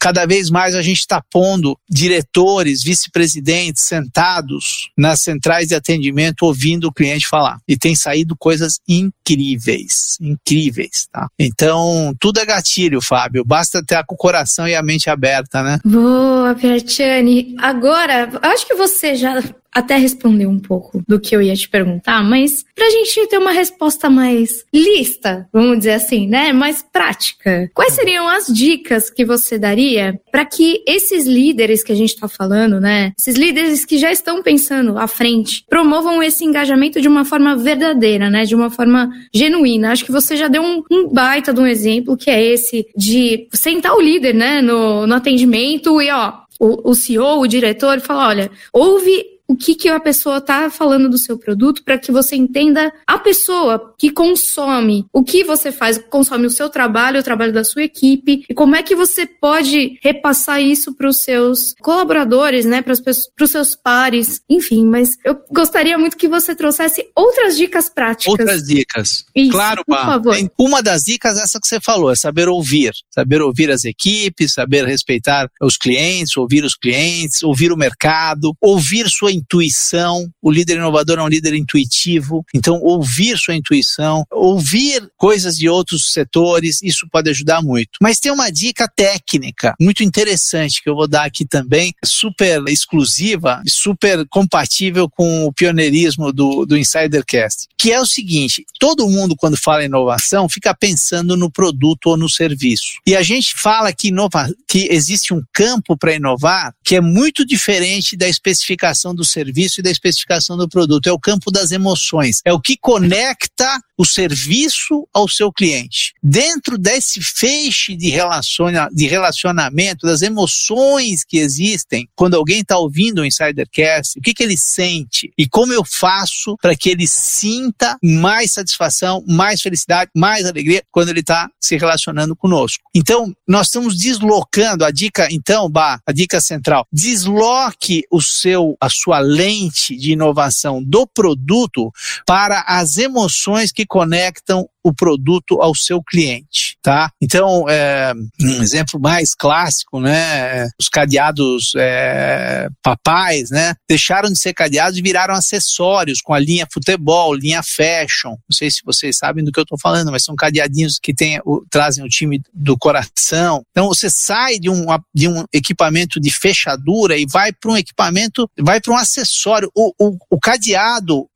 Cada vez mais a gente está pondo diretores, vice-presidentes sentados nas centrais de atendimento ouvindo o cliente falar. E tem saído coisas incríveis, incríveis Tá? Então, tudo é gatilho, Fábio. Basta ter o coração e a mente aberta, né? Boa, Pertiane. Agora, acho que você já até respondeu um pouco do que eu ia te perguntar, mas pra gente ter uma resposta mais lista, vamos dizer assim, né? Mais prática. Quais seriam as dicas que você daria para que esses líderes que a gente tá falando, né? Esses líderes que já estão pensando à frente, promovam esse engajamento de uma forma verdadeira, né? De uma forma genuína. Acho que você já deu um, um baita de um exemplo que é esse de sentar o líder, né? No, no atendimento e ó, o, o CEO, o diretor, fala: olha, ouve o que, que a pessoa está falando do seu produto para que você entenda a pessoa que consome, o que você faz, consome o seu trabalho, o trabalho da sua equipe e como é que você pode repassar isso para os seus colaboradores, né, para os seus pares, enfim. Mas eu gostaria muito que você trouxesse outras dicas práticas. Outras dicas. Isso, claro, por favor. Uma das dicas é essa que você falou, é saber ouvir, saber ouvir as equipes, saber respeitar os clientes, ouvir os clientes, ouvir o mercado, ouvir sua intuição. O líder inovador é um líder intuitivo. Então, ouvir sua intuição, ouvir coisas de outros setores, isso pode ajudar muito. Mas tem uma dica técnica muito interessante que eu vou dar aqui também, super exclusiva, super compatível com o pioneirismo do, do Insidercast, que é o seguinte: todo mundo, quando fala inovação, fica pensando no produto ou no serviço. E a gente fala que, inova que existe um campo para inovar que é muito diferente da especificação do serviço e da especificação do produto. É o campo das emoções. É o que conecta o serviço ao seu cliente. Dentro desse feixe de, relaciona, de relacionamento, das emoções que existem, quando alguém está ouvindo o Insidercast, o que, que ele sente e como eu faço para que ele sinta mais satisfação, mais felicidade, mais alegria quando ele está se relacionando conosco. Então, nós estamos deslocando a dica, então, bah, a dica central, desloque o seu, a sua lente de inovação do produto para as emoções que conectam o produto ao seu cliente. Tá? Então, é, um exemplo mais clássico, né? Os cadeados é, papais, né? Deixaram de ser cadeados e viraram acessórios com a linha futebol, linha fashion. Não sei se vocês sabem do que eu estou falando, mas são cadeadinhos que tem, o, trazem o time do coração. Então, você sai de um, de um equipamento de fechadura e vai para um equipamento, vai para um acessório. O, o, o cadeado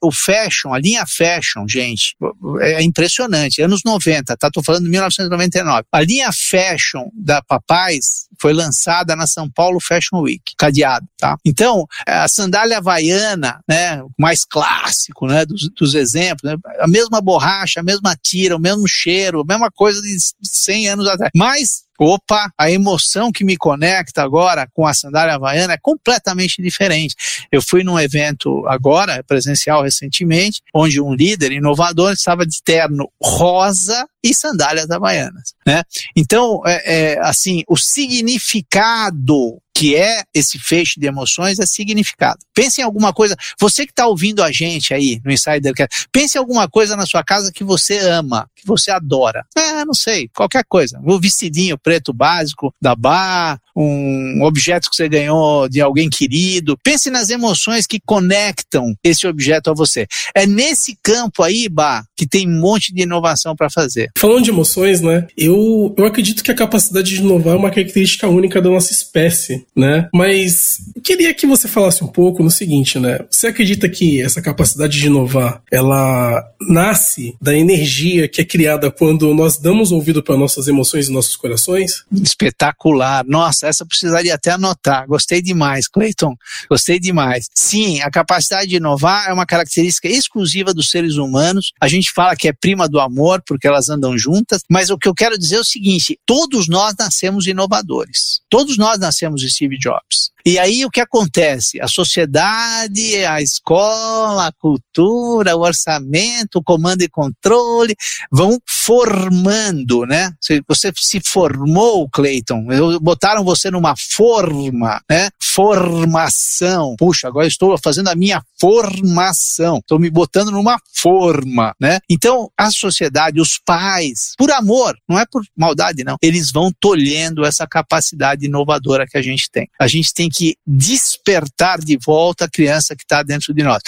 o fashion, a linha fashion, gente, é impressionante. Anos 90, tá? Tô falando de 1999. A linha fashion da Papais foi lançada na São Paulo Fashion Week, cadeado, tá? Então, a sandália havaiana, né, mais clássico, né, dos, dos exemplos, né, a mesma borracha, a mesma tira, o mesmo cheiro, a mesma coisa de 100 anos atrás. Mas opa, a emoção que me conecta agora com a sandália havaiana é completamente diferente. Eu fui num evento agora, presencial recentemente, onde um líder inovador estava de terno rosa e sandálias havaianas, né? Então, é, é, assim, o significado que é esse feixe de emoções é significado. Pense em alguma coisa, você que está ouvindo a gente aí no Insider, pense em alguma coisa na sua casa que você ama, que você adora. É, não sei, qualquer coisa. O vestidinho preto básico da bar, um objeto que você ganhou de alguém querido. Pense nas emoções que conectam esse objeto a você. É nesse campo aí, Bah, que tem um monte de inovação para fazer. Falando de emoções, né? Eu, eu acredito que a capacidade de inovar é uma característica única da nossa espécie né? Mas queria que você falasse um pouco no seguinte, né? Você acredita que essa capacidade de inovar, ela nasce da energia que é criada quando nós damos ouvido para nossas emoções e nossos corações? Espetacular. Nossa, essa precisaria até anotar. Gostei demais, Clayton. Gostei demais. Sim, a capacidade de inovar é uma característica exclusiva dos seres humanos. A gente fala que é prima do amor porque elas andam juntas, mas o que eu quero dizer é o seguinte: todos nós nascemos inovadores. Todos nós nascemos Steve Jobs. E aí o que acontece? A sociedade, a escola, a cultura, o orçamento, o comando e controle vão formando, né? Você se formou, Clayton, botaram você numa forma, né? Formação. Puxa, agora estou fazendo a minha formação. Estou me botando numa forma, né? Então, a sociedade, os pais, por amor, não é por maldade, não, eles vão tolhendo essa capacidade inovadora que a gente tem. A gente tem que despertar de volta a criança que está dentro de nós.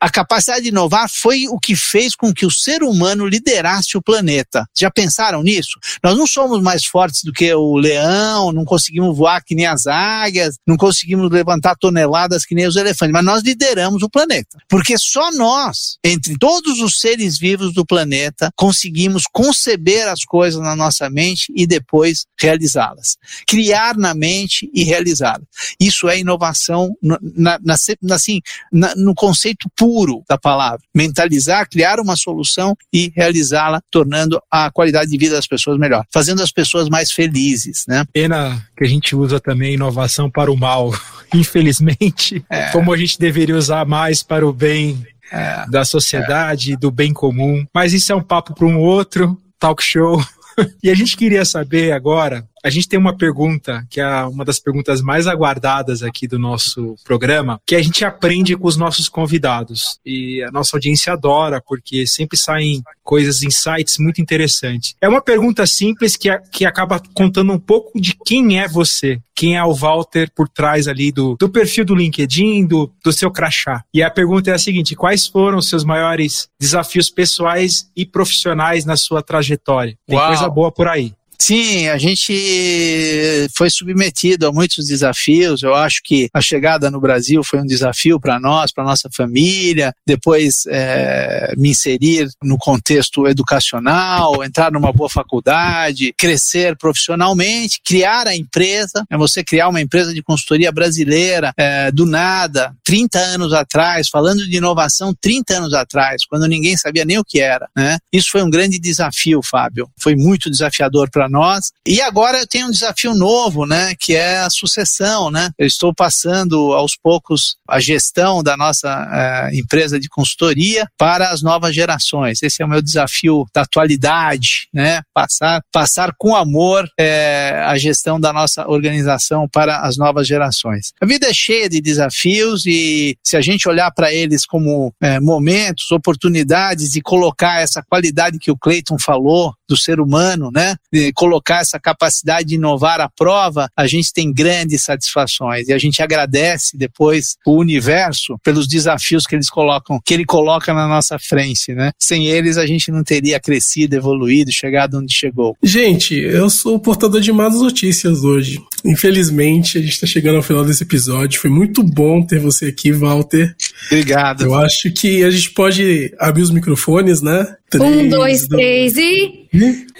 A capacidade de inovar foi o que fez com que o ser humano liderasse o planeta. Já pensaram nisso? Nós não somos mais fortes do que o leão, não conseguimos voar que nem as águias, não conseguimos levantar toneladas que nem os elefantes, mas nós lideramos o planeta. Porque só nós, entre todos os seres vivos do planeta, conseguimos conceber as coisas na nossa mente e depois realizá-las. Criar na mente e realizá-las. Isso é inovação na, na, assim, na, no conceito puro da palavra. Mentalizar, criar uma solução e realizá-la, tornando a qualidade de vida das pessoas melhor, fazendo as pessoas mais felizes. Né? Pena que a gente usa também inovação para o mal. Infelizmente, é. como a gente deveria usar mais para o bem é. da sociedade, é. do bem comum. Mas isso é um papo para um outro talk show. e a gente queria saber agora a gente tem uma pergunta, que é uma das perguntas mais aguardadas aqui do nosso programa, que a gente aprende com os nossos convidados. E a nossa audiência adora, porque sempre saem coisas, insights muito interessantes. É uma pergunta simples que, que acaba contando um pouco de quem é você, quem é o Walter por trás ali do, do perfil do LinkedIn, do, do seu crachá. E a pergunta é a seguinte: quais foram os seus maiores desafios pessoais e profissionais na sua trajetória? Tem Uau. coisa boa por aí. Sim, a gente foi submetido a muitos desafios. Eu acho que a chegada no Brasil foi um desafio para nós, para nossa família. Depois é, me inserir no contexto educacional, entrar numa boa faculdade, crescer profissionalmente, criar a empresa. É você criar uma empresa de consultoria brasileira é, do nada, 30 anos atrás, falando de inovação 30 anos atrás, quando ninguém sabia nem o que era. Né? Isso foi um grande desafio, Fábio. Foi muito desafiador para para nós. E agora eu tenho um desafio novo, né, que é a sucessão, né? Eu estou passando aos poucos a gestão da nossa uh, empresa de consultoria para as novas gerações. Esse é o meu desafio da atualidade, né? Passar, passar com amor é, a gestão da nossa organização para as novas gerações. A vida é cheia de desafios e se a gente olhar para eles como é, momentos, oportunidades e colocar essa qualidade que o Clayton falou do ser humano, né? De colocar essa capacidade de inovar à prova, a gente tem grandes satisfações e a gente agradece depois o universo pelos desafios que eles colocam, que ele coloca na nossa frente, né? Sem eles a gente não teria crescido, evoluído, chegado onde chegou. Gente, eu sou portador de más notícias hoje. Infelizmente, a gente está chegando ao final desse episódio. Foi muito bom ter você aqui, Walter. Obrigado. Eu acho que a gente pode abrir os microfones, né? Três, um, dois, três e.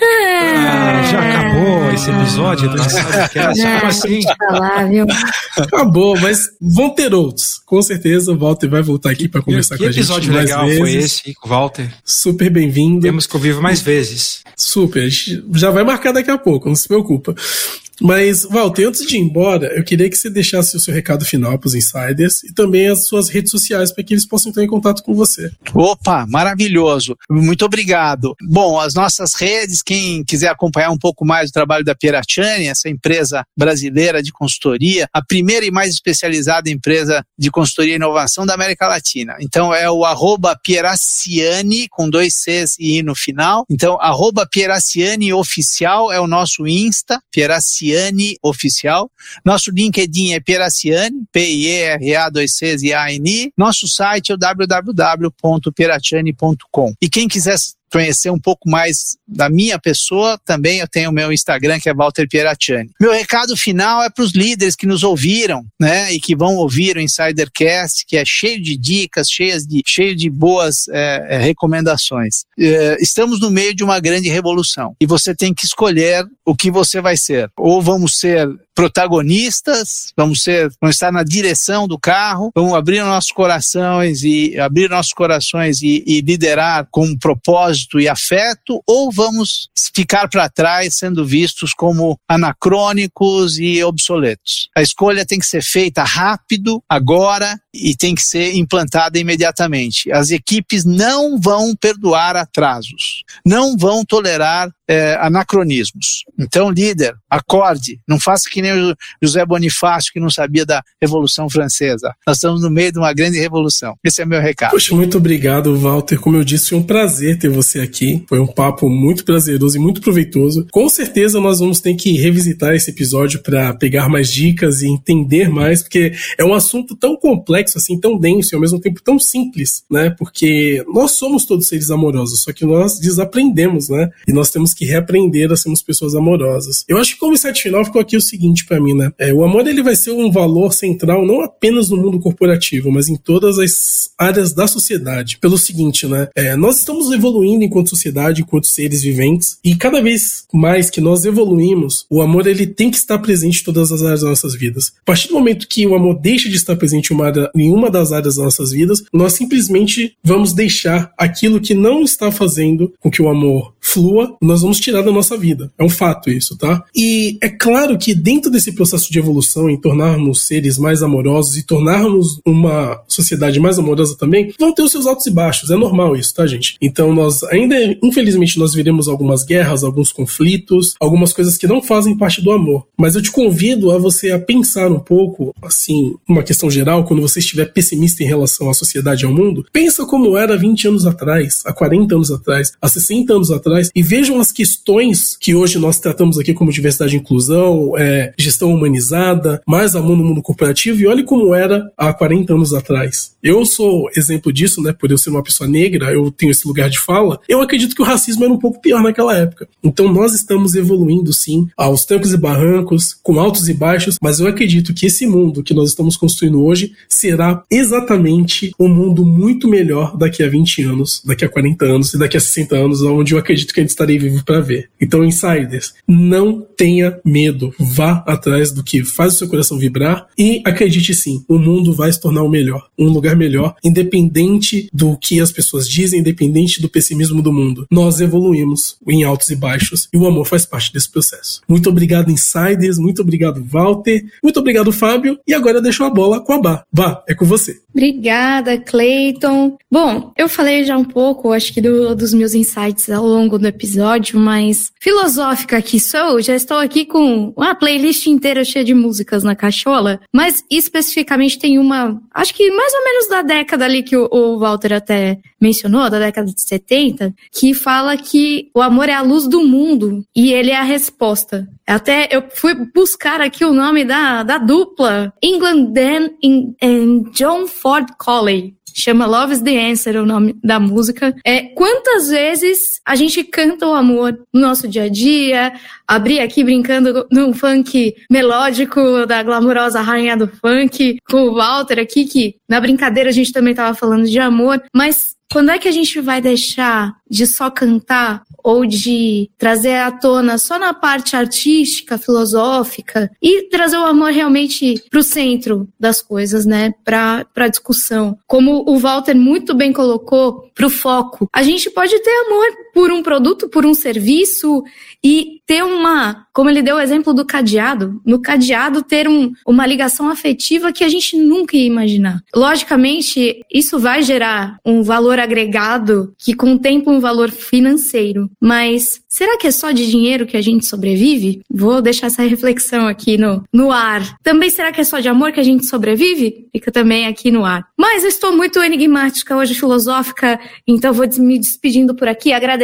Ah, já acabou esse episódio do podcast? Como assim? Falar, viu? Acabou, mas vão ter outros. Com certeza o Walter vai voltar aqui para conversar com a gente. Que episódio legal vezes. foi esse, Walter? Super bem-vindo. Temos que ouvir mais vezes. Super, a gente já vai marcar daqui a pouco, não se preocupa. Mas, Walter, antes de ir embora, eu queria que você deixasse o seu recado final para os insiders e também as suas redes sociais para que eles possam entrar em contato com você. Opa, maravilhoso. Muito obrigado. Bom, as nossas redes, quem quiser acompanhar um pouco mais o trabalho da Pieracciani, essa empresa brasileira de consultoria, a primeira e mais especializada empresa de consultoria e inovação da América Latina. Então é o arroba com dois Cs e I no final. Então, arroba Oficial é o nosso Insta, Pieracciani Pieraciani Oficial. Nosso LinkedIn é Pieraciani, P-I-E-R-A, 2 Cs e A-N-I. Nosso site é o www.pieraciani.com. E quem quiser conhecer um pouco mais da minha pessoa, também eu tenho o meu Instagram, que é Walter Pieracciani. Meu recado final é para os líderes que nos ouviram, né, e que vão ouvir o Insidercast, que é cheio de dicas, cheias de, cheio de boas é, recomendações. É, estamos no meio de uma grande revolução e você tem que escolher o que você vai ser. Ou vamos ser protagonistas, vamos ser, vamos estar na direção do carro, vamos abrir nossos corações e abrir nossos corações e, e liderar com propósito e afeto, ou vamos ficar para trás sendo vistos como anacrônicos e obsoletos. A escolha tem que ser feita rápido, agora, e tem que ser implantada imediatamente. As equipes não vão perdoar atrasos, não vão tolerar é, anacronismos. Então, líder, acorde, não faça que nem o José Bonifácio, que não sabia da Revolução Francesa. Nós estamos no meio de uma grande revolução. Esse é meu recado. Poxa, muito obrigado, Walter. Como eu disse, foi um prazer ter você aqui. Foi um papo muito prazeroso e muito proveitoso. Com certeza, nós vamos ter que revisitar esse episódio para pegar mais dicas e entender mais, porque é um assunto tão complexo, assim, tão denso e ao mesmo tempo tão simples, né? Porque nós somos todos seres amorosos, só que nós desaprendemos, né? E nós temos que reaprender a sermos pessoas amorosas. Eu acho que como insight final ficou aqui o seguinte para mim, né? É, o amor ele vai ser um valor central não apenas no mundo corporativo, mas em todas as áreas da sociedade. Pelo seguinte, né? É, nós estamos evoluindo enquanto sociedade, enquanto seres viventes, e cada vez mais que nós evoluímos, o amor ele tem que estar presente em todas as áreas das nossas vidas. A partir do momento que o amor deixa de estar presente em uma, área, em uma das áreas das nossas vidas, nós simplesmente vamos deixar aquilo que não está fazendo com que o amor flua, nós vamos tirar da nossa vida. É um fato isso, tá? E é claro que dentro desse processo de evolução, em tornarmos seres mais amorosos e tornarmos uma sociedade mais amorosa também, vão ter os seus altos e baixos. É normal isso, tá, gente? Então nós ainda, infelizmente, nós veremos algumas guerras, alguns conflitos, algumas coisas que não fazem parte do amor. Mas eu te convido a você a pensar um pouco, assim, uma questão geral, quando você estiver pessimista em relação à sociedade e ao mundo, pensa como era 20 anos atrás, há 40 anos atrás, há 60 anos atrás, e vejam as questões que hoje nós tratamos aqui como diversidade e inclusão, é, gestão humanizada, mais amor no mundo corporativo, e olhe como era há 40 anos atrás. Eu sou exemplo disso, né? Por eu ser uma pessoa negra, eu tenho esse lugar de fala. Eu acredito que o racismo era um pouco pior naquela época. Então nós estamos evoluindo, sim, aos trancos e barrancos, com altos e baixos, mas eu acredito que esse mundo que nós estamos construindo hoje será exatamente um mundo muito melhor daqui a 20 anos, daqui a 40 anos e daqui a 60 anos, onde eu acredito que a gente estarei vivo para ver. Então, insiders, não tenha medo, vá atrás do que faz o seu coração vibrar e acredite sim, o mundo vai se tornar o melhor, um lugar melhor, independente do que as pessoas dizem, independente do pessimismo do mundo. Nós evoluímos em altos e baixos e o amor faz parte desse processo. Muito obrigado, Insiders. Muito obrigado, Walter. Muito obrigado, Fábio. E agora deixo a bola com a Bá. Bá, é com você. Obrigada, Clayton. Bom, eu falei já um pouco, acho que do, dos meus insights ao longo do episódio, mas filosófica que sou, já estou aqui com uma playlist inteira cheia de músicas na cachola, mas especificamente tem uma, acho que mais ou menos da década ali que o, o Walter até mencionou, da década de 70, que fala que o amor é a luz do mundo e ele é a resposta. Até eu fui buscar aqui o nome da, da dupla, England Dan e John Ford Colley chama Love is the Answer, o nome da música. É quantas vezes a gente canta o amor no nosso dia a dia, abrir aqui brincando num funk melódico da glamourosa rainha do funk, com o Walter aqui, que na brincadeira a gente também tava falando de amor, mas quando é que a gente vai deixar de só cantar ou de trazer à tona só na parte artística, filosófica e trazer o amor realmente para o centro das coisas, né? Para para discussão. Como o Walter muito bem colocou, para o foco. A gente pode ter amor por um produto, por um serviço e ter uma, como ele deu o exemplo do cadeado, no cadeado ter um, uma ligação afetiva que a gente nunca ia imaginar. Logicamente, isso vai gerar um valor agregado que contempla um valor financeiro, mas será que é só de dinheiro que a gente sobrevive? Vou deixar essa reflexão aqui no, no ar. Também será que é só de amor que a gente sobrevive? Fica também aqui no ar. Mas eu estou muito enigmática hoje, filosófica, então vou me despedindo por aqui, agradecendo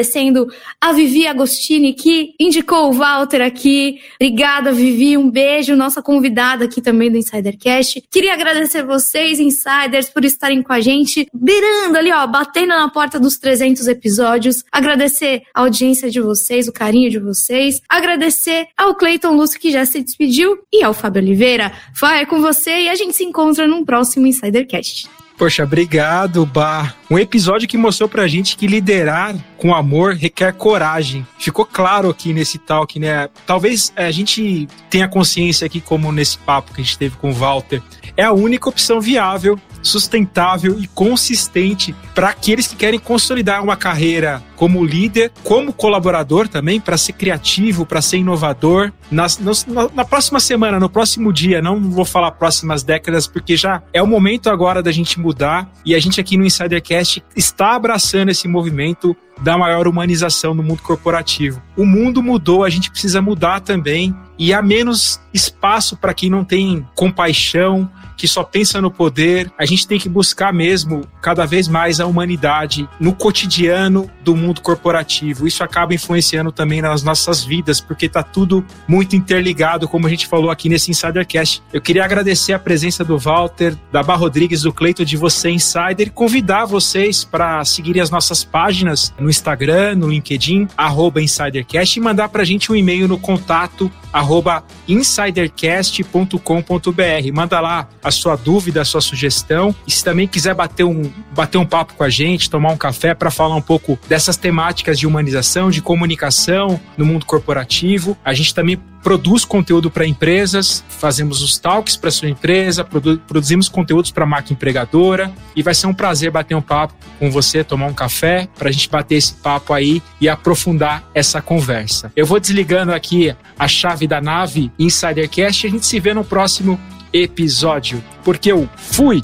a Vivi Agostini que indicou o Walter aqui. Obrigada, Vivi. Um beijo. Nossa convidada aqui também do Insidercast. Queria agradecer vocês, Insiders, por estarem com a gente, beirando ali, ó, batendo na porta dos 300 episódios. Agradecer a audiência de vocês, o carinho de vocês. Agradecer ao Cleiton Lúcio, que já se despediu, e ao Fábio Oliveira. Vai com você e a gente se encontra num próximo Insidercast. Poxa, obrigado, Bar. Um episódio que mostrou pra gente que liderar com amor requer coragem. Ficou claro aqui nesse talk, né? Talvez a gente tenha consciência aqui, como nesse papo que a gente teve com o Walter, é a única opção viável sustentável e consistente para aqueles que querem consolidar uma carreira como líder, como colaborador também, para ser criativo, para ser inovador. Nas, nas, na, próxima semana, no próximo dia, não vou falar próximas décadas, porque já é o momento agora da gente mudar e a gente aqui no Insidercast está abraçando esse movimento da maior humanização no mundo corporativo. O mundo mudou, a gente precisa mudar também e há menos espaço para quem não tem compaixão, que só pensa no poder. A gente tem que buscar mesmo cada vez mais a humanidade no cotidiano do mundo corporativo. Isso acaba influenciando também nas nossas vidas, porque está tudo muito interligado, como a gente falou aqui nesse Insidercast. Eu queria agradecer a presença do Walter, da Bar Rodrigues, do Cleito, de você Insider e convidar vocês para seguirem as nossas páginas no Instagram, no LinkedIn, arroba Insidercast e mandar para a gente um e-mail no contato arroba insidercast.com.br. Manda lá a sua dúvida, a sua sugestão. E se também quiser bater um, bater um papo com a gente, tomar um café para falar um pouco dessas temáticas de humanização, de comunicação no mundo corporativo, a gente também produz conteúdo para empresas, fazemos os talks para sua empresa, produ produzimos conteúdos para a marca empregadora e vai ser um prazer bater um papo com você, tomar um café, para a gente bater esse papo aí e aprofundar essa conversa. Eu vou desligando aqui a chave da nave Insidercast a gente se vê no próximo episódio, porque eu fui!